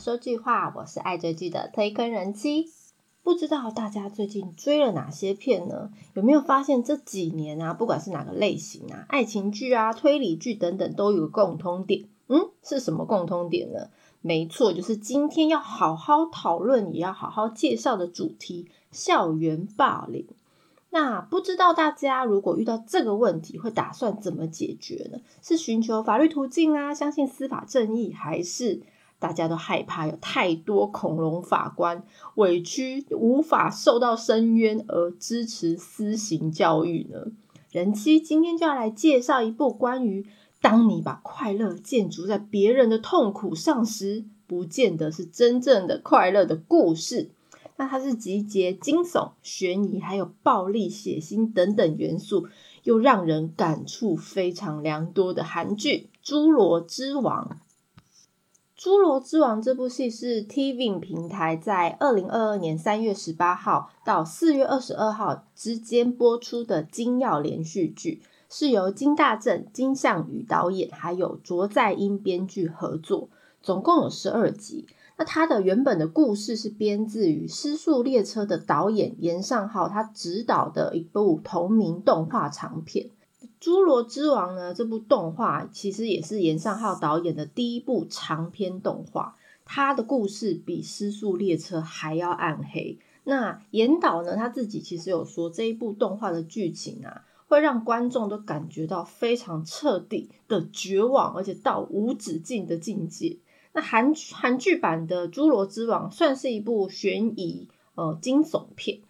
说句话，我是爱追剧的推坑人妻。不知道大家最近追了哪些片呢？有没有发现这几年啊，不管是哪个类型啊，爱情剧啊、推理剧等等，都有共通点。嗯，是什么共通点呢？没错，就是今天要好好讨论，也要好好介绍的主题——校园霸凌。那不知道大家如果遇到这个问题，会打算怎么解决呢？是寻求法律途径啊，相信司法正义，还是大家都害怕有太多恐龙法官委屈无法受到申冤而支持私刑教育呢？人妻今天就要来介绍一部关于当你把快乐建筑在别人的痛苦上时，不见得是真正的快乐的故事。那它是集结惊悚、悬疑，还有暴力、血腥等等元素，又让人感触非常良多的韩剧《侏罗之王》。《侏罗之王》这部戏是 TVN 平台在二零二二年三月十八号到四月二十二号之间播出的金曜连续剧，是由金大正、金相宇导演，还有卓在英编剧合作，总共有十二集。那它的原本的故事是编自于《失速列车》的导演严尚浩他执导的一部同名动画长片《侏罗之王》呢。这部动画其实也是严尚浩导演的第一部长篇动画，他的故事比《失速列车》还要暗黑。那严导呢，他自己其实有说，这一部动画的剧情啊，会让观众都感觉到非常彻底的绝望，而且到无止境的境界。那韩韩剧版的《侏罗之王》算是一部悬疑呃惊悚片，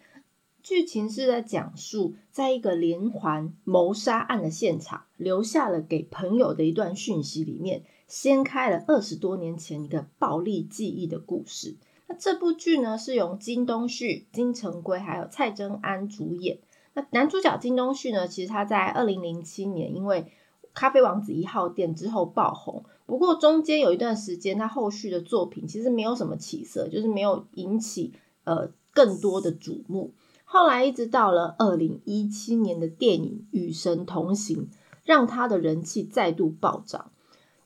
剧情是在讲述在一个连环谋杀案的现场，留下了给朋友的一段讯息里面，掀开了二十多年前一个暴力记忆的故事。那这部剧呢是由金东旭、金城圭还有蔡贞安主演。那男主角金东旭呢，其实他在二零零七年因为咖啡王子一号店之后爆红，不过中间有一段时间，他后续的作品其实没有什么起色，就是没有引起呃更多的瞩目。后来一直到了二零一七年的电影《与神同行》，让他的人气再度暴涨。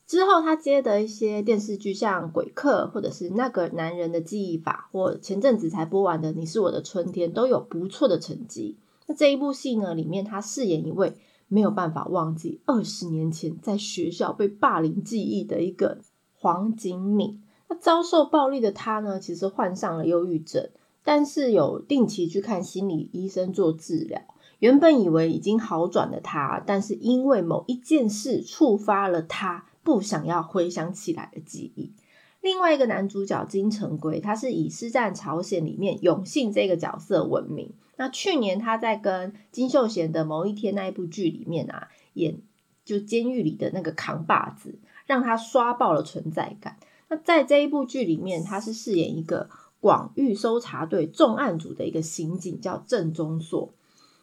之后他接的一些电视剧，像《鬼客》或者是《那个男人的记忆法》，或前阵子才播完的《你是我的春天》，都有不错的成绩。那这一部戏呢，里面他饰演一位。没有办法忘记二十年前在学校被霸凌记忆的一个黄景敏。那遭受暴力的他呢，其实患上了忧郁症，但是有定期去看心理医生做治疗。原本以为已经好转的他，但是因为某一件事触发了他不想要回想起来的记忆。另外一个男主角金城圭，他是以《师战朝鲜》里面永信这个角色闻名。那去年他在跟金秀贤的某一天那一部剧里面啊，演就监狱里的那个扛把子，让他刷爆了存在感。那在这一部剧里面，他是饰演一个广域搜查队重案组的一个刑警，叫郑中硕。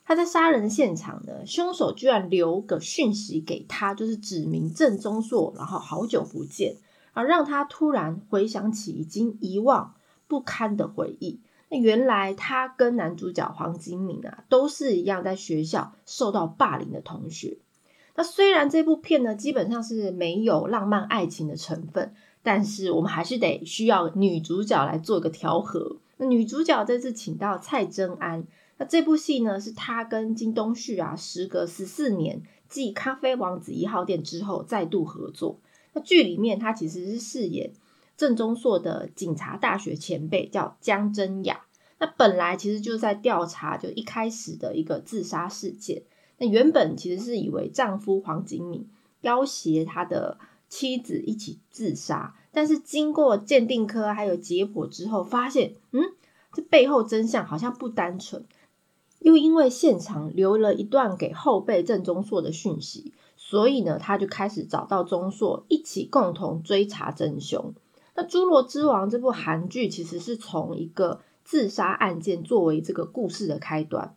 他在杀人现场呢，凶手居然留个讯息给他，就是指明郑中硕，然后好久不见，而让他突然回想起已经遗忘不堪的回忆。那原来他跟男主角黄金敏啊，都是一样在学校受到霸凌的同学。那虽然这部片呢，基本上是没有浪漫爱情的成分，但是我们还是得需要女主角来做一个调和。那女主角这次请到蔡贞安，那这部戏呢，是她跟金东旭啊，时隔十四年继《咖啡王子一号店》之后再度合作。那剧里面她其实是饰演。郑中硕的警察大学前辈叫江真雅，那本来其实就在调查，就一开始的一个自杀事件。那原本其实是以为丈夫黄景敏要挟她的妻子一起自杀，但是经过鉴定科还有解剖之后，发现，嗯，这背后真相好像不单纯。又因为现场留了一段给后辈郑中硕的讯息，所以呢，他就开始找到中硕，一起共同追查真凶。那《侏罗之王》这部韩剧其实是从一个自杀案件作为这个故事的开端，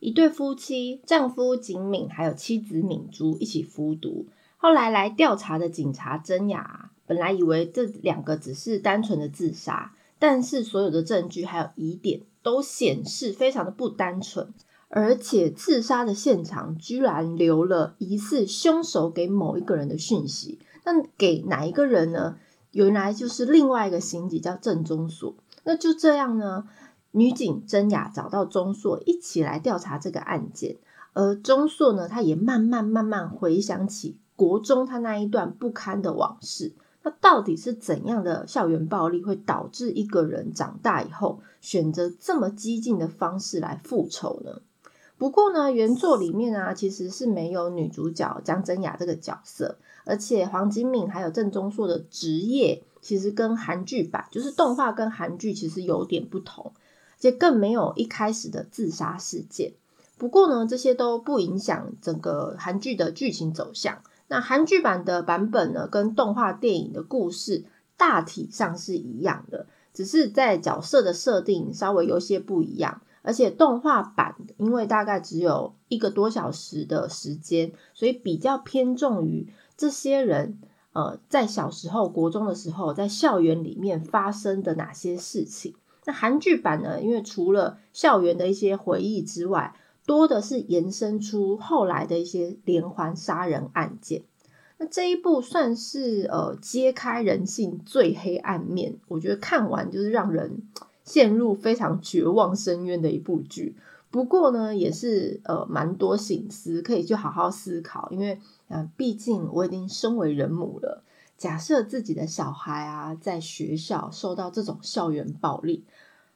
一对夫妻，丈夫景敏还有妻子敏珠一起服毒，后来来调查的警察真雅，本来以为这两个只是单纯的自杀，但是所有的证据还有疑点都显示非常的不单纯，而且自杀的现场居然留了疑似凶手给某一个人的讯息，那给哪一个人呢？原来就是另外一个刑警叫郑中硕。那就这样呢，女警真雅找到钟硕一起来调查这个案件，而钟硕呢，他也慢慢慢慢回想起国中他那一段不堪的往事。那到底是怎样的校园暴力会导致一个人长大以后选择这么激进的方式来复仇呢？不过呢，原作里面啊，其实是没有女主角江真雅这个角色，而且黄金敏还有郑中硕的职业，其实跟韩剧版就是动画跟韩剧其实有点不同，而且更没有一开始的自杀事件。不过呢，这些都不影响整个韩剧的剧情走向。那韩剧版的版本呢，跟动画电影的故事大体上是一样的，只是在角色的设定稍微有些不一样。而且动画版因为大概只有一个多小时的时间，所以比较偏重于这些人呃在小时候国中的时候在校园里面发生的哪些事情。那韩剧版呢，因为除了校园的一些回忆之外，多的是延伸出后来的一些连环杀人案件。那这一部算是呃揭开人性最黑暗面，我觉得看完就是让人陷入非常绝望深渊的一部剧。不过呢，也是呃蛮多心思可以去好好思考，因为啊，毕竟我已经身为人母了。假设自己的小孩啊在学校受到这种校园暴力。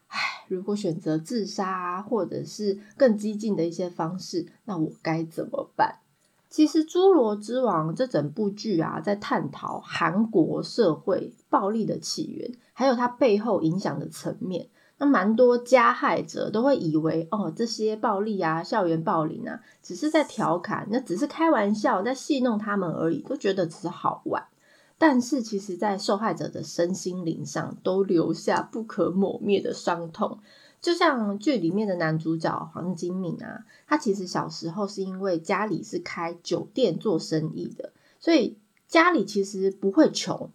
唉，如果选择自杀或者是更激进的一些方式，那我该怎么办？其实《侏罗之王》这整部剧啊，在探讨韩国社会暴力的起源，还有它背后影响的层面。那蛮多加害者都会以为，哦，这些暴力啊、校园暴力啊，只是在调侃，那只是开玩笑，在戏弄他们而已，都觉得只是好玩。但是，其实，在受害者的身心灵上，都留下不可磨灭的伤痛。就像剧里面的男主角黄金敏啊，他其实小时候是因为家里是开酒店做生意的，所以家里其实不会穷。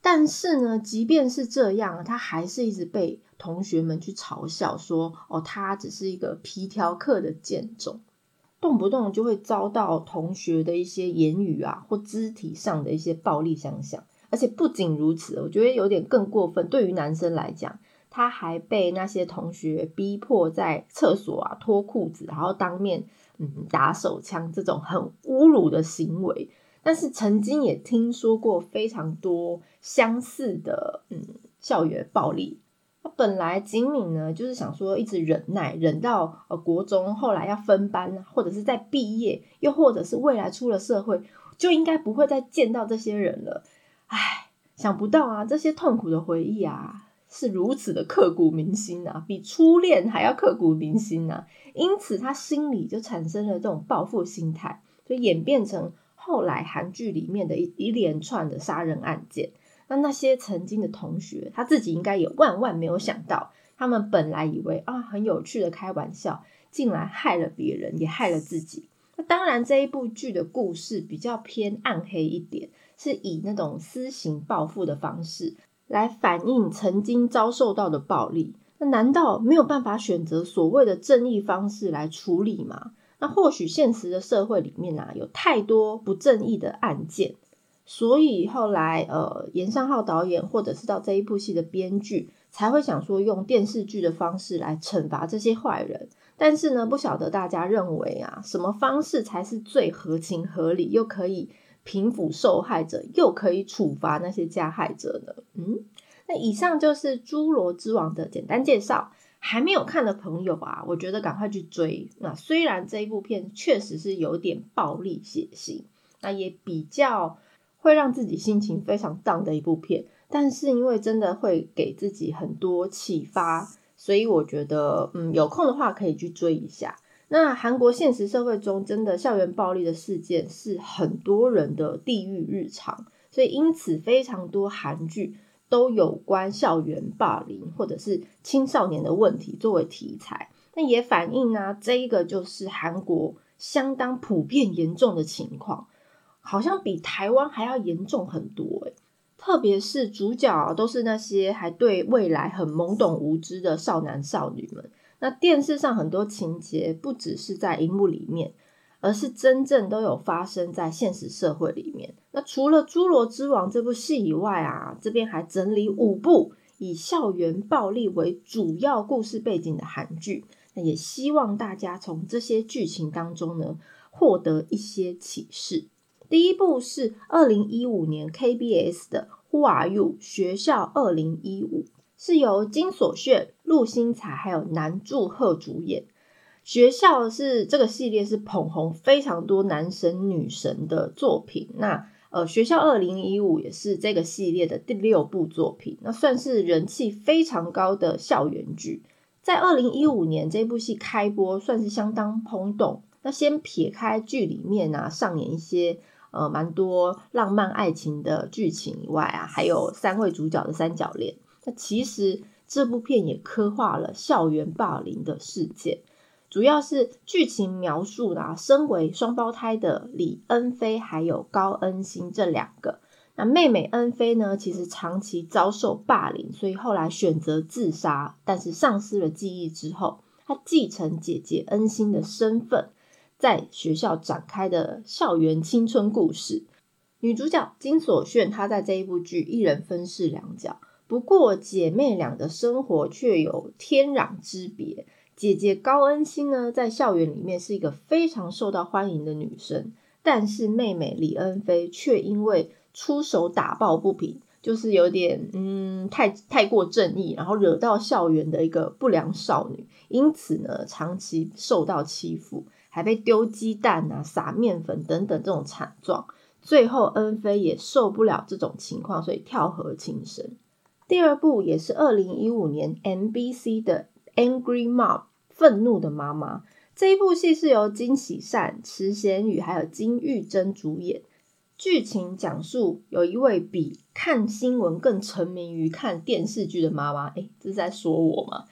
但是呢，即便是这样，他还是一直被同学们去嘲笑说：“哦，他只是一个皮条客的贱种。”动不动就会遭到同学的一些言语啊，或肢体上的一些暴力相向，而且不仅如此，我觉得有点更过分。对于男生来讲，他还被那些同学逼迫在厕所啊脱裤子，然后当面嗯打手枪，这种很侮辱的行为。但是曾经也听说过非常多相似的嗯校园暴力。他本来金敏呢，就是想说一直忍耐，忍到呃国中，后来要分班，或者是在毕业，又或者是未来出了社会，就应该不会再见到这些人了。唉，想不到啊，这些痛苦的回忆啊，是如此的刻骨铭心啊，比初恋还要刻骨铭心啊。因此，他心里就产生了这种报复心态，就演变成后来韩剧里面的一一连串的杀人案件。那那些曾经的同学，他自己应该也万万没有想到，他们本来以为啊很有趣的开玩笑，竟然害了别人，也害了自己。那当然，这一部剧的故事比较偏暗黑一点，是以那种私刑报复的方式来反映曾经遭受到的暴力。那难道没有办法选择所谓的正义方式来处理吗？那或许现实的社会里面啊，有太多不正义的案件。所以后来，呃，严尚浩导演或者是到这一部戏的编剧才会想说用电视剧的方式来惩罚这些坏人。但是呢，不晓得大家认为啊，什么方式才是最合情合理，又可以平抚受害者，又可以处罚那些加害者呢？嗯，那以上就是《侏罗之王》的简单介绍。还没有看的朋友啊，我觉得赶快去追。那虽然这一部片确实是有点暴力血腥，那也比较。会让自己心情非常 down 的一部片，但是因为真的会给自己很多启发，所以我觉得，嗯，有空的话可以去追一下。那韩国现实社会中，真的校园暴力的事件是很多人的地狱日常，所以因此非常多韩剧都有关校园霸凌或者是青少年的问题作为题材，那也反映呢，这一个就是韩国相当普遍严重的情况。好像比台湾还要严重很多诶特别是主角都是那些还对未来很懵懂无知的少男少女们。那电视上很多情节不只是在荧幕里面，而是真正都有发生在现实社会里面。那除了《侏罗之王》这部戏以外啊，这边还整理五部以校园暴力为主要故事背景的韩剧。那也希望大家从这些剧情当中呢，获得一些启示。第一部是二零一五年 KBS 的《Who Are You》学校二零一五，是由金所炫、陆星材还有南柱赫主演。学校是这个系列是捧红非常多男神女神的作品，那呃学校二零一五也是这个系列的第六部作品，那算是人气非常高的校园剧。在二零一五年这部戏开播，算是相当轰动。那先撇开剧里面啊上演一些呃蛮多浪漫爱情的剧情以外啊，还有三位主角的三角恋。那其实这部片也刻画了校园霸凌的事件。主要是剧情描述啊，身为双胞胎的李恩飞还有高恩星这两个，那妹妹恩飞呢，其实长期遭受霸凌，所以后来选择自杀，但是丧失了记忆之后，她继承姐姐恩星的身份，在学校展开的校园青春故事。女主角金所炫，她在这一部剧一人分饰两角，不过姐妹俩的生活却有天壤之别。姐姐高恩欣呢，在校园里面是一个非常受到欢迎的女生，但是妹妹李恩菲却因为出手打抱不平，就是有点嗯太太过正义，然后惹到校园的一个不良少女，因此呢，长期受到欺负，还被丢鸡蛋啊、撒面粉等等这种惨状。最后恩菲也受不了这种情况，所以跳河轻生。第二部也是二零一五年 MBC 的。Angry Mom，愤怒的妈妈。这一部戏是由金喜善、池贤宇还有金玉珍主演。剧情讲述有一位比看新闻更沉迷于看电视剧的妈妈，诶，这是在说我吗？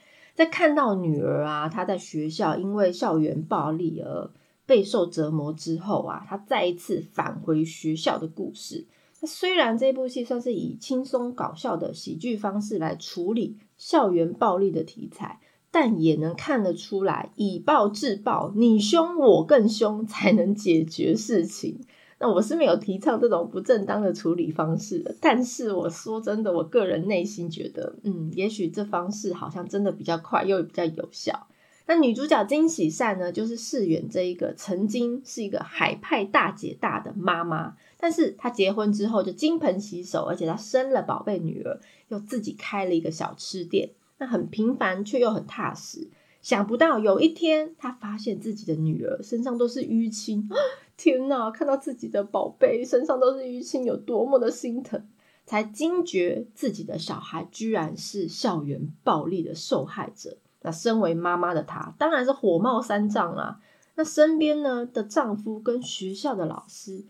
在看到女儿啊，她在学校因为校园暴力而备受折磨之后啊，她再一次返回学校的故事。那虽然这部戏算是以轻松搞笑的喜剧方式来处理校园暴力的题材。但也能看得出来，以暴制暴，你凶我更凶，才能解决事情。那我是没有提倡这种不正当的处理方式的。但是我说真的，我个人内心觉得，嗯，也许这方式好像真的比较快，又比较有效。那女主角金喜善呢，就是饰演这一个曾经是一个海派大姐大的妈妈，但是她结婚之后就金盆洗手，而且她生了宝贝女儿，又自己开了一个小吃店。那很平凡却又很踏实。想不到有一天，她发现自己的女儿身上都是淤青。天哪！看到自己的宝贝身上都是淤青，有多么的心疼，才惊觉自己的小孩居然是校园暴力的受害者。那身为妈妈的她，当然是火冒三丈啦。那身边呢的丈夫跟学校的老师，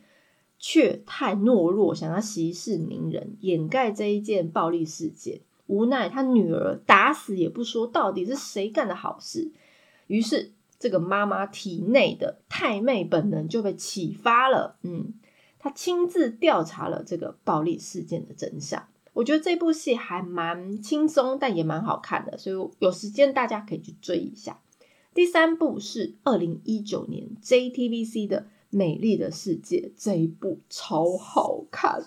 却太懦弱，想要息事宁人，掩盖这一件暴力事件。无奈，他女儿打死也不说到底是谁干的好事。于是，这个妈妈体内的太妹本能就被启发了。嗯，她亲自调查了这个暴力事件的真相。我觉得这部戏还蛮轻松，但也蛮好看的，所以有时间大家可以去追一下。第三部是二零一九年 JTBC 的《美丽的世界》，这一部超好看。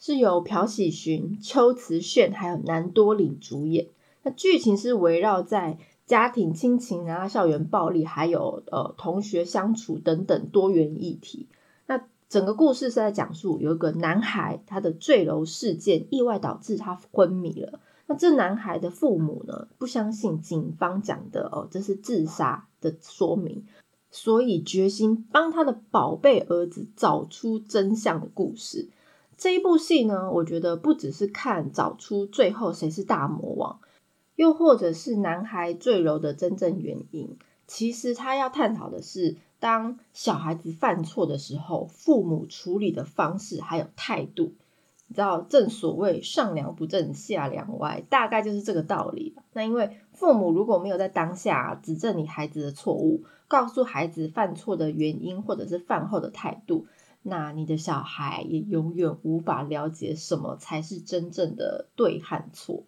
是由朴喜勋、邱慈炫还有南多领主演。那剧情是围绕在家庭亲情啊、校园暴力，还有呃同学相处等等多元议题。那整个故事是在讲述有一个男孩，他的坠楼事件意外导致他昏迷了。那这男孩的父母呢，不相信警方讲的哦，这是自杀的说明，所以决心帮他的宝贝儿子找出真相的故事。这一部戏呢，我觉得不只是看找出最后谁是大魔王，又或者是男孩坠楼的真正原因。其实他要探讨的是，当小孩子犯错的时候，父母处理的方式还有态度。你知道，正所谓上梁不正下梁歪，大概就是这个道理吧。那因为父母如果没有在当下指正你孩子的错误，告诉孩子犯错的原因，或者是饭后的态度。那你的小孩也永远无法了解什么才是真正的对和错。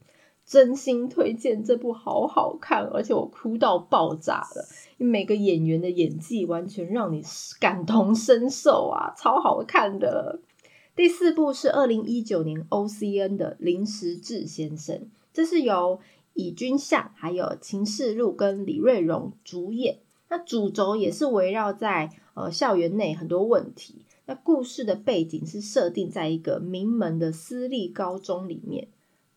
真心推荐这部，好好看，而且我哭到爆炸了。每个演员的演技完全让你感同身受啊，超好看的。第四部是二零一九年 O C N 的林时志先生，这是由以君相、还有秦世禄跟李瑞荣主演。那主轴也是围绕在呃校园内很多问题。那故事的背景是设定在一个名门的私立高中里面。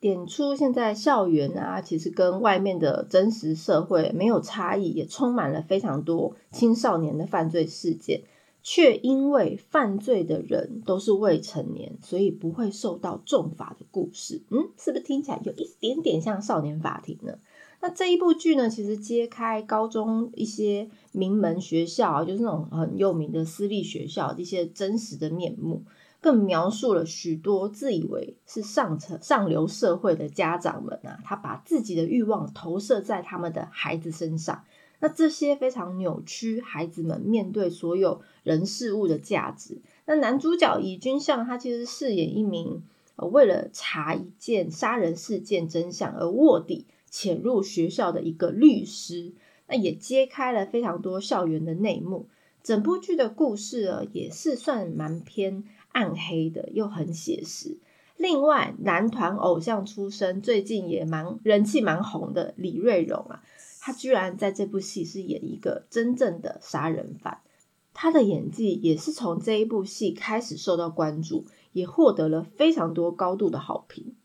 点出现在校园啊，其实跟外面的真实社会没有差异，也充满了非常多青少年的犯罪事件，却因为犯罪的人都是未成年，所以不会受到重罚的故事。嗯，是不是听起来有一点点像少年法庭呢？那这一部剧呢，其实揭开高中一些名门学校，就是那种很有名的私立学校一些真实的面目。更描述了许多自以为是上层上流社会的家长们啊，他把自己的欲望投射在他们的孩子身上。那这些非常扭曲孩子们面对所有人事物的价值。那男主角以君相，他其实饰演一名呃为了查一件杀人事件真相而卧底潜入学校的一个律师。那也揭开了非常多校园的内幕。整部剧的故事啊，也是算蛮偏。暗黑的又很写实。另外，男团偶像出身，最近也蛮人气蛮红的李瑞荣啊，他居然在这部戏是演一个真正的杀人犯。他的演技也是从这一部戏开始受到关注，也获得了非常多高度的好评。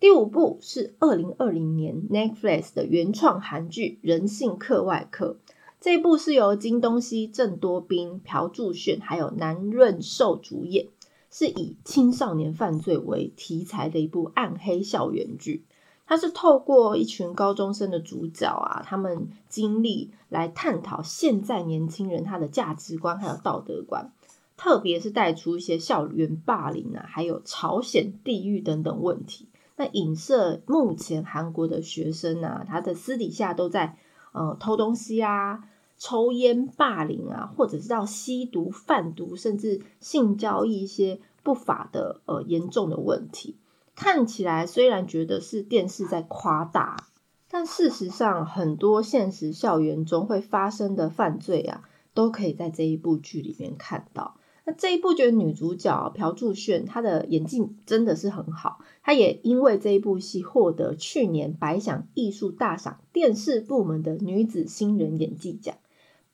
第五部是二零二零年 Netflix 的原创韩剧《人性课外课》，这一部是由金东熙、郑多彬、朴柱炫还有南润寿主演。是以青少年犯罪为题材的一部暗黑校园剧，它是透过一群高中生的主角啊，他们经历来探讨现在年轻人他的价值观还有道德观，特别是带出一些校园霸凌啊，还有朝鲜地狱等等问题。那影射目前韩国的学生啊，他的私底下都在呃偷东西啊。抽烟、霸凌啊，或者是到吸毒、贩毒，甚至性交易一些不法的呃严重的问题，看起来虽然觉得是电视在夸大，但事实上很多现实校园中会发生的犯罪啊，都可以在这一部剧里面看到。那这一部剧女主角朴柱炫她的演技真的是很好，她也因为这一部戏获得去年百想艺术大赏电视部门的女子新人演技奖。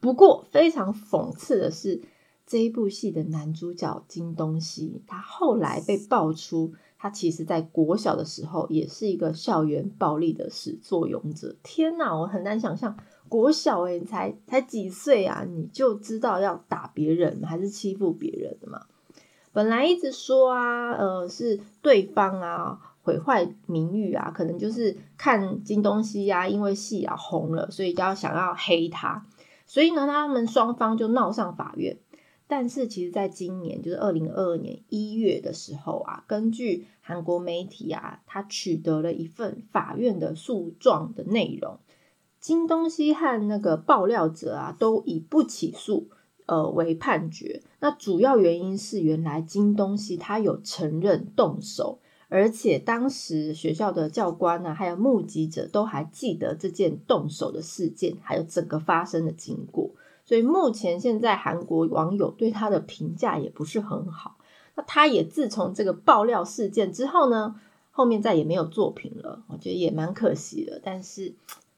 不过，非常讽刺的是，这一部戏的男主角金东熙，他后来被爆出，他其实在国小的时候也是一个校园暴力的始作俑者。天哪，我很难想象，国小诶，才才几岁啊，你就知道要打别人还是欺负别人的嘛？本来一直说啊，呃，是对方啊毁坏名誉啊，可能就是看金东熙呀，因为戏啊红了，所以就要想要黑他。所以呢，他们双方就闹上法院。但是，其实在今年，就是二零二二年一月的时候啊，根据韩国媒体啊，他取得了一份法院的诉状的内容，金东西和那个爆料者啊，都以不起诉呃为判决。那主要原因是，原来金东西他有承认动手。而且当时学校的教官呢，还有目击者都还记得这件动手的事件，还有整个发生的经过。所以目前现在韩国网友对他的评价也不是很好。那他也自从这个爆料事件之后呢，后面再也没有作品了，我觉得也蛮可惜的。但是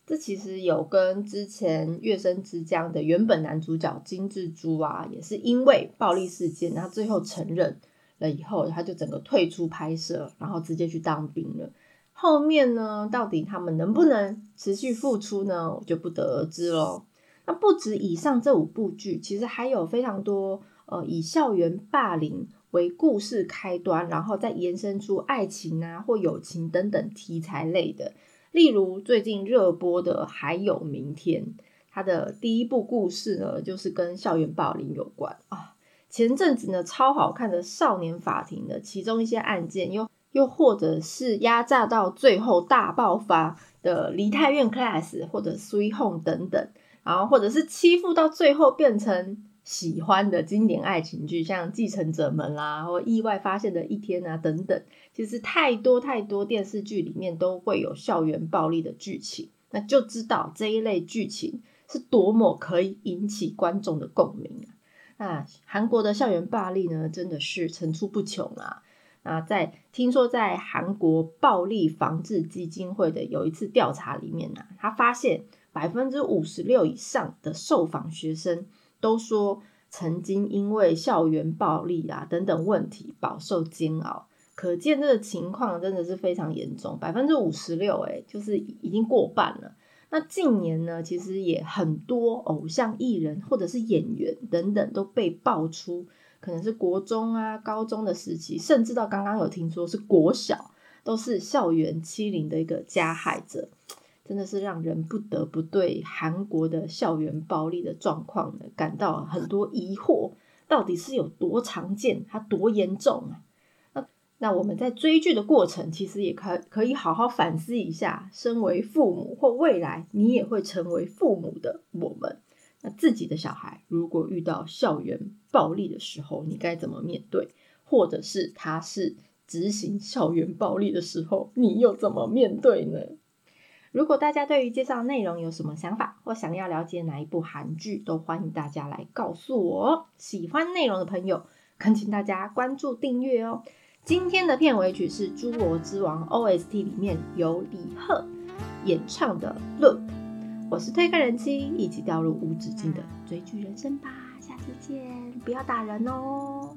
这其实有跟之前《月升之江》的原本男主角金智洙啊，也是因为暴力事件，他最后承认。了以后，他就整个退出拍摄，然后直接去当兵了。后面呢，到底他们能不能持续付出呢？我就不得而知喽。那不止以上这五部剧，其实还有非常多呃，以校园霸凌为故事开端，然后再延伸出爱情啊或友情等等题材类的。例如最近热播的《还有明天》，它的第一部故事呢，就是跟校园霸凌有关啊。前阵子呢，超好看的《少年法庭》的其中一些案件，又又或者是压榨到最后大爆发的《梨泰院 Class》或者《Sweet Home》等等，然后或者是欺负到最后变成喜欢的经典爱情剧，像《继承者们》啦，或《意外发现的一天》啊等等，其实太多太多电视剧里面都会有校园暴力的剧情，那就知道这一类剧情是多么可以引起观众的共鸣啊！那韩国的校园暴力呢，真的是层出不穷啊！啊，在听说在韩国暴力防治基金会的有一次调查里面呢，他发现百分之五十六以上的受访学生。都说曾经因为校园暴力啊等等问题饱受煎熬，可见这个情况真的是非常严重，百分之五十六，哎，就是已经过半了。那近年呢，其实也很多偶像艺人或者是演员等等都被爆出，可能是国中啊、高中的时期，甚至到刚刚有听说是国小，都是校园欺凌的一个加害者。真的是让人不得不对韩国的校园暴力的状况呢感到很多疑惑，到底是有多常见，它多严重啊？那我们在追剧的过程，其实也可可以好好反思一下，身为父母或未来你也会成为父母的我们，那自己的小孩如果遇到校园暴力的时候，你该怎么面对？或者是他是执行校园暴力的时候，你又怎么面对呢？如果大家对于介绍内容有什么想法，或想要了解哪一部韩剧，都欢迎大家来告诉我。喜欢内容的朋友，恳请大家关注订阅哦。今天的片尾曲是《侏罗之王》OST 里面由李贺演唱的《Look》。我是推开人机，一起掉入无止境的追剧人生吧。下次见，不要打人哦。